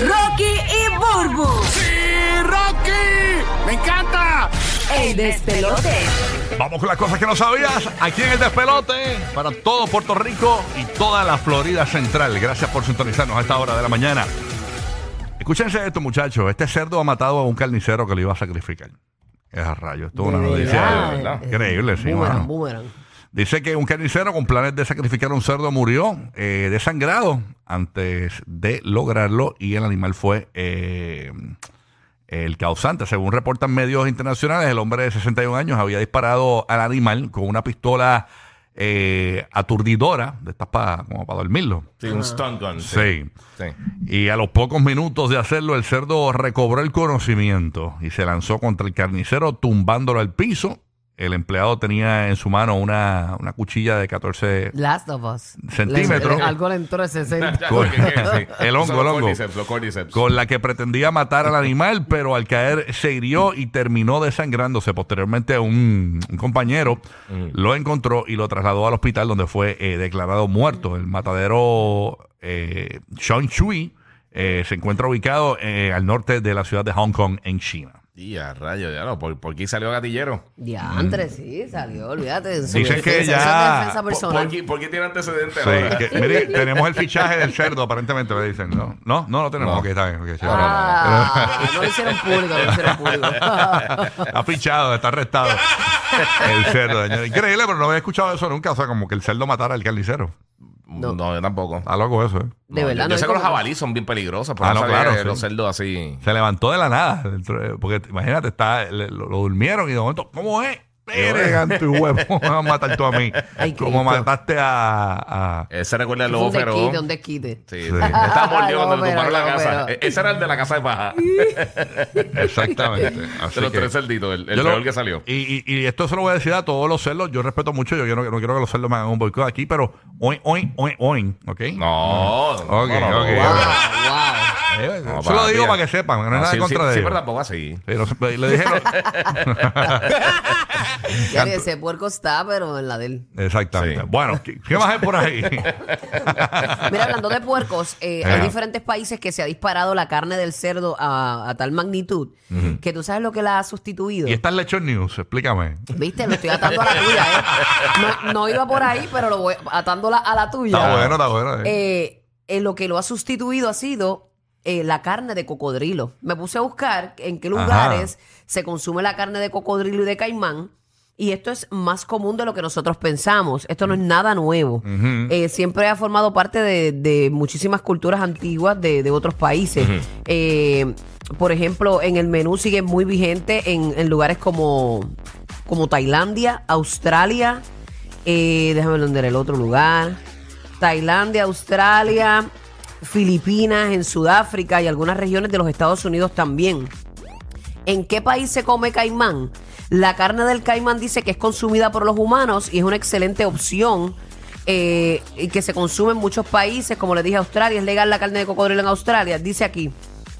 Rocky y Burbu. ¡Sí, Rocky! ¡Me encanta! El despelote. Vamos con las cosas que no sabías aquí en el despelote para todo Puerto Rico y toda la Florida Central. Gracias por sintonizarnos a esta hora de la mañana. Escúchense esto, muchachos. Este cerdo ha matado a un carnicero que lo iba a sacrificar. Es a rayo. Esto es una De noticia verdad. increíble, sí, Boomerang, mano. boomerang. Dice que un carnicero con planes de sacrificar a un cerdo murió eh, desangrado antes de lograrlo y el animal fue eh, el causante. Según reportan medios internacionales, el hombre de 61 años había disparado al animal con una pistola eh, aturdidora, de estas para como para dormirlo. Sí, un stun gun. Sí. Sí. Y a los pocos minutos de hacerlo, el cerdo recobró el conocimiento y se lanzó contra el carnicero tumbándolo al piso. El empleado tenía en su mano una, una cuchilla de 14 Last of Us. Centímetros. Le- algo le entró de 60. Con- ¿Qué, qué? Sí. El hongo, el los hongo. cordyceps, los cordyceps. con la que pretendía matar al animal, pero al caer se hirió y terminó desangrándose. Posteriormente un, un compañero lo encontró y lo trasladó al hospital donde fue eh, declarado muerto. El matadero eh, Sean Shui eh, se encuentra ubicado eh, al norte de la ciudad de Hong Kong, en China. Y a rayo, ya no. ¿Por, por qué salió gatillero? Diantre, sí, salió, olvídate. Dicen que ya- ¿Por, qué, por qué tiene antecedentes Sí, ahora? que- mire, tenemos el fichaje del cerdo, aparentemente me dicen. No, no, no lo tenemos. No. Ok, está bien. ok, chévere. Ah, no lo hicieron público, no lo hicieron público. Está fichado, está arrestado. El cerdo, señor. Increíble, pero no había escuchado eso nunca. O sea, como que el cerdo matara al carnicero. No, yo tampoco. Está loco eso, ¿eh? De No, verdad, yo, no yo sé que los como- jabalíes son bien peligrosos, pero Ah, no, no, claro, sí. los cerdos así. Se levantó de la nada. Porque imagínate, está, le- lo, lo durmieron y de momento, ¿cómo es? Mire, tu huevo, me vas a matar tú a mí. Ay, Como Cristo. mataste a. a- Ese recuerda al lobo un feroz. desquite, un desquite. Sí, Sí. Estaba mordido cuando le tumbaron la casa. E- Ese era el de la casa de paja. exactamente. Así de los que- tres cerditos, el, el Yo lo- peor que salió. Y, y, y esto se lo voy a decir a todos los cerdos. Yo respeto mucho. Yo, yo no, no quiero que los cerdos me hagan un boicot aquí, pero oin, oin, oin, oin. ¿Ok? No, Ok, no, no, no, ok. no. Wow, wow. Eh, No, se lo digo para que sepan, no es nada sí, en contra sí, de sí, ellos. pero tampoco así. Pero se- le dije. Ya que ese puerco está, pero en la de él. Exactamente. Sí. Bueno, ¿qué, qué más hay por ahí? Mira, hablando de puercos, eh, hay Ajá. diferentes países que se ha disparado la carne del cerdo a, a tal magnitud que tú sabes lo que la ha sustituido. y esta es Lechon News, explícame. Viste, lo estoy atando a la tuya, ¿eh? No, no iba por ahí, pero lo voy atándola a la tuya. Está bueno, está bueno. eh. Eh, eh, lo que lo ha sustituido ha sido eh, la carne de cocodrilo. Me puse a buscar en qué lugares se consume la carne de cocodrilo y de caimán. Y esto es más común de lo que nosotros pensamos. Esto no es nada nuevo. Eh, siempre ha formado parte de, de muchísimas culturas antiguas de, de otros países. Eh, por ejemplo, en el menú sigue muy vigente en, en lugares como, como Tailandia, Australia. eh, déjame ver el otro lugar. Tailandia, Australia, Filipinas, en Sudáfrica y algunas regiones de los Estados Unidos también. ¿En qué país se come caimán? La carne del caimán dice que es consumida por los humanos y es una excelente opción eh, y que se consume en muchos países, como le dije, Australia, es legal la carne de cocodrilo en Australia, dice aquí.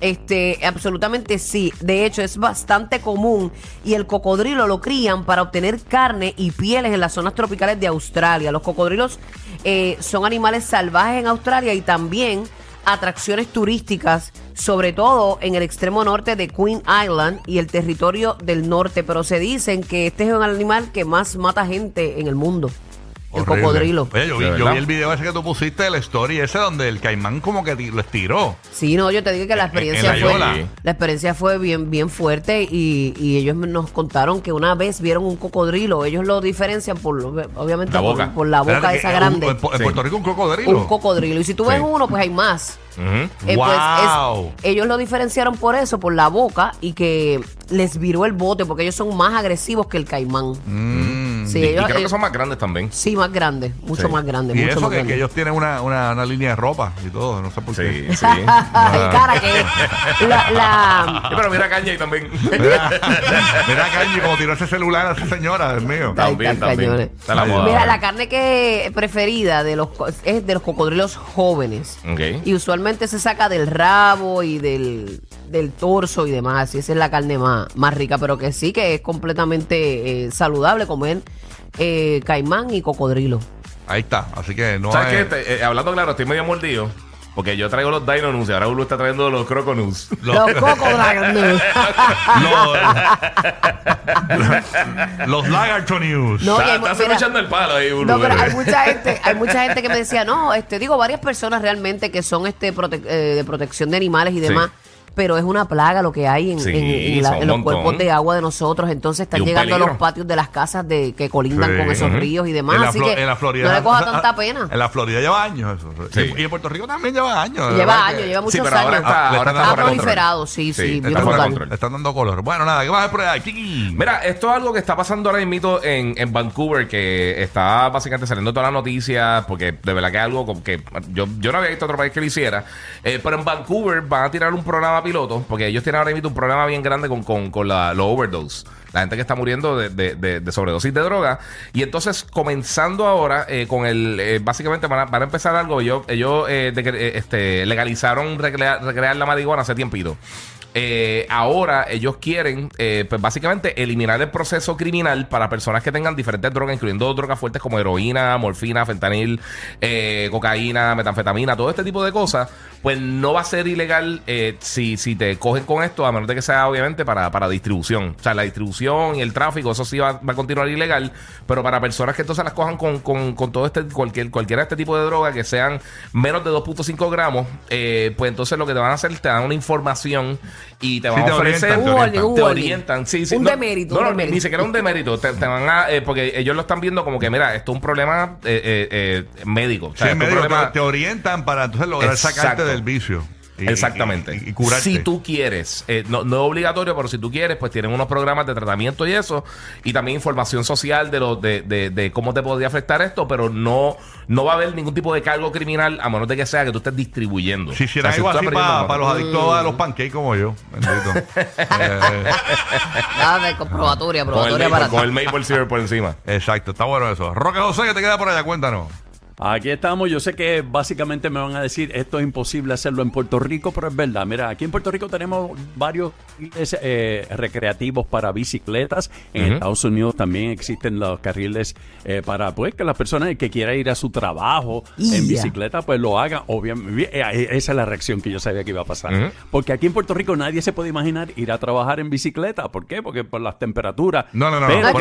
Este, absolutamente sí. De hecho, es bastante común y el cocodrilo lo crían para obtener carne y pieles en las zonas tropicales de Australia. Los cocodrilos eh, son animales salvajes en Australia y también atracciones turísticas, sobre todo en el extremo norte de Queen Island y el territorio del norte. Pero se dicen que este es un animal que más mata gente en el mundo. El Horrible. cocodrilo. Oye, yo vi, ¿De yo verdad? vi el video ese que tú pusiste de la story, ese donde el caimán como que ti- lo estiró. Sí, no, yo te digo que la En- en experiencia la fue yola. la experiencia fue bien bien fuerte y, y ellos nos contaron que una vez vieron un cocodrilo, ellos lo diferencian por lo- obviamente La por, boca. por la boca Espérate, esa que, grande. En, en Sí. Puerto Rico un cocodrilo. un cocodrilo y si tú ves Sí. uno, pues hay más. Ujú. Eh, pues, Wow. es- ellos lo diferenciaron por eso, por la boca y que les viró el bote porque ellos son más agresivos que el caimán. Mm. Sí, y, y ellos, creo que ellos- son más grandes también. sí, más grandes, mucho Sí. más grandes, Y mucho eso más que, que grandes. ellos tienen una, una, una línea de ropa y todo, no sé por qué. Sí, sí. Cara, que la, la- Sí, pero mira Caña y también. Mira, mira Cañi como tiró ese celular a esa señora, Dios mío. También, también. Está la moda. Mira, la carne que preferida de los es de los cocodrilos jóvenes. Y usualmente se saca del rabo y del, del torso y demás. Y esa es la carne más, más rica, pero que sí que es completamente eh, saludable comer eh, caimán y cocodrilo. Ahí está, así que no ¿Sabes hay- qué? Te- eh, hablando claro, estoy medio mordido. Porque yo traigo los Dino News y ahora Ulu está trayendo los Croco News. Los cocodrilos. los, los Lagarto News. No, y hay Está- mira, el palo ahí, Ulu. No, pero hay mucha gente, hay mucha gente que me decía, no, este, digo, varias personas realmente que son este prote- eh, de protección de animales y Sí. Pero es una plaga lo que hay en, Sí, en- en la- son un en los montón. cuerpos de agua de nosotros. Entonces están un llegando a peligro. los patios de las casas de que colindan Sí. con esos ríos y demás. En la, Así Flo- que en la Florida. no le coja tanta pena. En la Florida lleva años eso. Sí. Y, en Puerto Rico también lleva años. Lleva verdad años, lleva muchos Sí, pero ahora años. está, Ah, ahora están está Ha fuera de control. proliferado, sí, sí, Sí, está están, fuera de brutal. control. le están dando color. Bueno, nada, ¿qué vas a ver por ahí? Mira, esto es algo que está pasando ahora mismo en, en Vancouver, que está básicamente saliendo todas las noticias, porque de verdad que es algo como que yo, yo no había visto otro país que lo hiciera, eh, pero en Vancouver van a tirar un programa piloto, porque ellos tienen ahora mismo un problema bien grande con, con, con la, los overdose. La gente que está muriendo de, de, de- sobredosis de droga. Y entonces, comenzando ahora eh, con el. eh, básicamente van a, van a empezar algo. Ellos, ellos eh, eh, este, legalizaron recrear, recrear la marihuana hace tiempito. Eh, ahora ellos quieren, eh, pues básicamente, eliminar el proceso criminal para personas que tengan diferentes drogas, incluyendo drogas fuertes como heroína, morfina, fentanil, eh, cocaína, metanfetamina, todo este tipo de cosas. Pues no va a ser ilegal eh, si, si te cogen con esto, a menos de que sea obviamente para, para distribución. O sea, la distribución y el tráfico, eso sí va, a continuar ilegal. Pero para personas que entonces las cojan con, con, con todo este, cualquier, cualquiera de este tipo de droga que sean menos de 2.5 gramos, eh, pues entonces lo que te van a hacer, te dan una información y te Sí, van te a ofrecer. orientan, Un warning, un te orientan, sí, sí. Un no, demérito, No, un no, demérito. ni siquiera un demérito. Te, te van a. eh, porque ellos lo están viendo como que, mira, esto es un problema eh, eh, médico. O sea, Sí, es un médico, problema- te, te orientan para entonces lograr Exacto. sacarte del vicio. Y- Exactamente. Y, y- y curarte. Si tú quieres, eh, no, no es obligatorio, pero si tú quieres, pues tienen unos programas de tratamiento y eso, y también información social de lo de, de, de cómo te podría afectar esto, pero no, no va a haber ningún tipo de cargo criminal a menos de que sea que tú estés distribuyendo. Si hicieran O sea, algo así para los adictos a los pancakes como yo. Bendito. Eh, Nada de comprobatoria, con el, probatoria para con el maple syrup por encima. exacto, está bueno eso. Roque José, que te queda por allá? Cuéntanos. Aquí estamos. Yo sé que básicamente me van a decir esto es imposible hacerlo en Puerto Rico, pero es verdad. Mira, aquí en Puerto Rico tenemos varios carriles eh, recreativos para bicicletas. En. Estados Unidos también existen los carriles eh, para pues que las personas que quieran ir a su trabajo en bicicleta pues lo hagan. Obviamente, eh, esa es la reacción que yo sabía que iba a pasar. Porque aquí en Puerto Rico nadie se puede imaginar ir a trabajar en bicicleta. ¿Por qué? Porque por las temperaturas. No, no, no. Pero- No,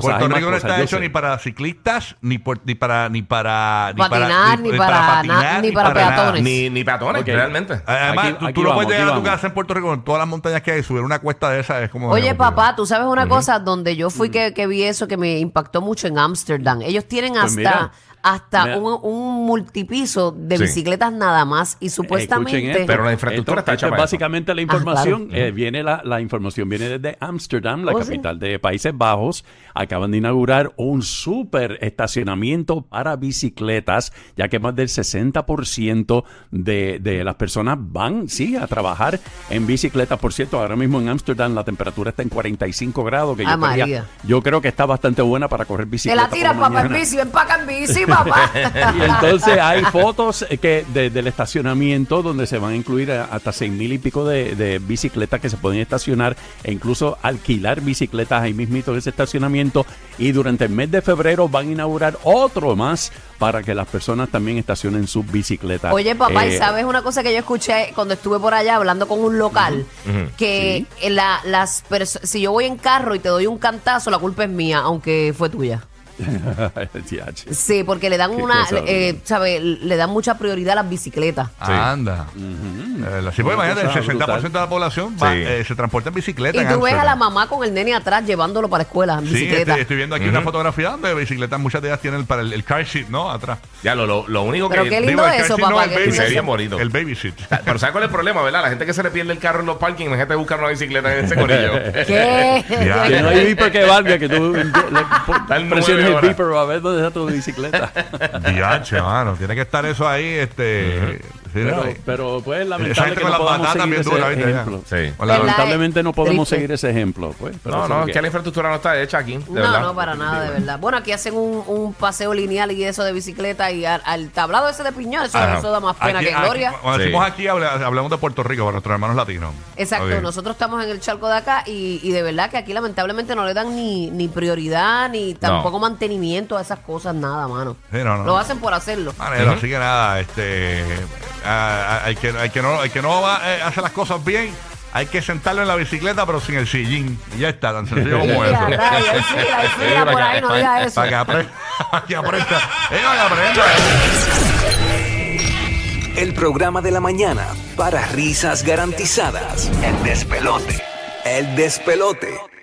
Por- no no no no no está hecho sé. ni para ciclistas, ni, por- ni para ni para ni Patinar, ni para na- ni para nada. peatones. Ni, ni peatones, Ok. realmente. Además, Aquí- tú, aquí tú no vamos, puedes llegar a tu vamos. casa en Puerto Rico con todas las montañas que hay, subir una cuesta de esa es como. Oye, papá, tú sabes una cosa, donde yo fui que, que vi eso que me impactó mucho en Ámsterdam. Ellos tienen Pues hasta, mira, hasta un, un multipiso de Sí. bicicletas nada más y Escuchen supuestamente... esto. Pero la infraestructura está hecha para eso. básicamente la Ah, información. claro. eh, viene la, la información viene desde Ámsterdam, la Oh, sí. capital de Países Bajos. Acaban de inaugurar un super estacionamiento para bicicletas, ya que más del 60% de, de las personas van, sí, a trabajar en bicicleta. Por cierto, ahora mismo en Ámsterdam la temperatura está en 45 grados, que yo, Ah, quería- María. yo creo que está bastante buena para correr Te bicicleta. la tiras, por papá, en mañana. bici, empaca en bici, papá. Y entonces hay fotos eh, que de- del estacionamiento donde se van a incluir hasta seis mil y pico de, de bicicletas que se pueden estacionar e incluso alquilar bicicletas ahí mismito en ese estacionamiento. Y durante el mes de febrero van a inaugurar otro más para que las personas también estacionen sus bicicletas. Oye, papá, ¿y Eh, sabes una cosa que yo escuché cuando estuve por allá hablando con un local? Que la- las si yo voy en carro y te doy un cantazo, la culpa es mía, aunque fue tuya. Sí, porque le dan Qué una, cosa, eh, ¿sabe? Le dan mucha prioridad a las bicicletas. Anda. Eh, sí, pues Una imagínate, el cosa 60% brutal. de la población va, Sí. eh, se transporta en bicicleta. Y en tú ves a la mamá con el nene atrás llevándolo para la escuela en Sí, bicicleta. estoy, estoy viendo aquí una fotografía donde bicicletas, muchas de ellas tienen el, para el, el car seat, ¿no? Atrás. Ya, lo, lo, lo único Pero que. qué lindo el car eso, seat no, papá, el baby sería bonito. El baby seat. Pero ¿sabes cuál es el problema, verdad? La gente que se le pierde el carro en los parkings, imagínate buscar una bicicleta en ese corillo. ¿Qué? Ya. Que no hay beeper que valga, que tú le- le- el el beeper a ver dónde está tu bicicleta. Diache, mano. Tiene que estar eso ahí, este. Sí, Pero, pues Esa lamentable gente que con no batatas seguir ese ejemplo. Lamentablemente no podemos Triste. seguir ese ejemplo. Pues, pero No, no, es que la infraestructura no está hecha aquí, de No, verdad. no, para nada, de verdad. Bueno, aquí hacen un, un paseo lineal y eso de bicicleta y al, al tablado ese de piñón, eso, eso da más pena Aquí- que aquí- gloria. cuando Sí. decimos aquí, habla- hablamos de Puerto Rico, para nuestros hermanos latinos. Exacto, nosotros estamos en el charco de acá y, y de verdad que aquí lamentablemente no le dan ni, ni prioridad ni tampoco mantenimiento a esas cosas, nada, mano. Sí, no, no. Lo hacen por hacerlo. Manero, así que nada, este, ah, ah, hay que, hay que no, hay que no va, eh, hacer las cosas bien, hay que sentarlo en la bicicleta, pero sin el sillín. Y ya está, tan sencillo como Mira, eso. por ahí, no eso. Para que aprenda, para que aprenda. Eh, para que aprenda. El programa de la mañana para risas garantizadas. El despelote. El despelote.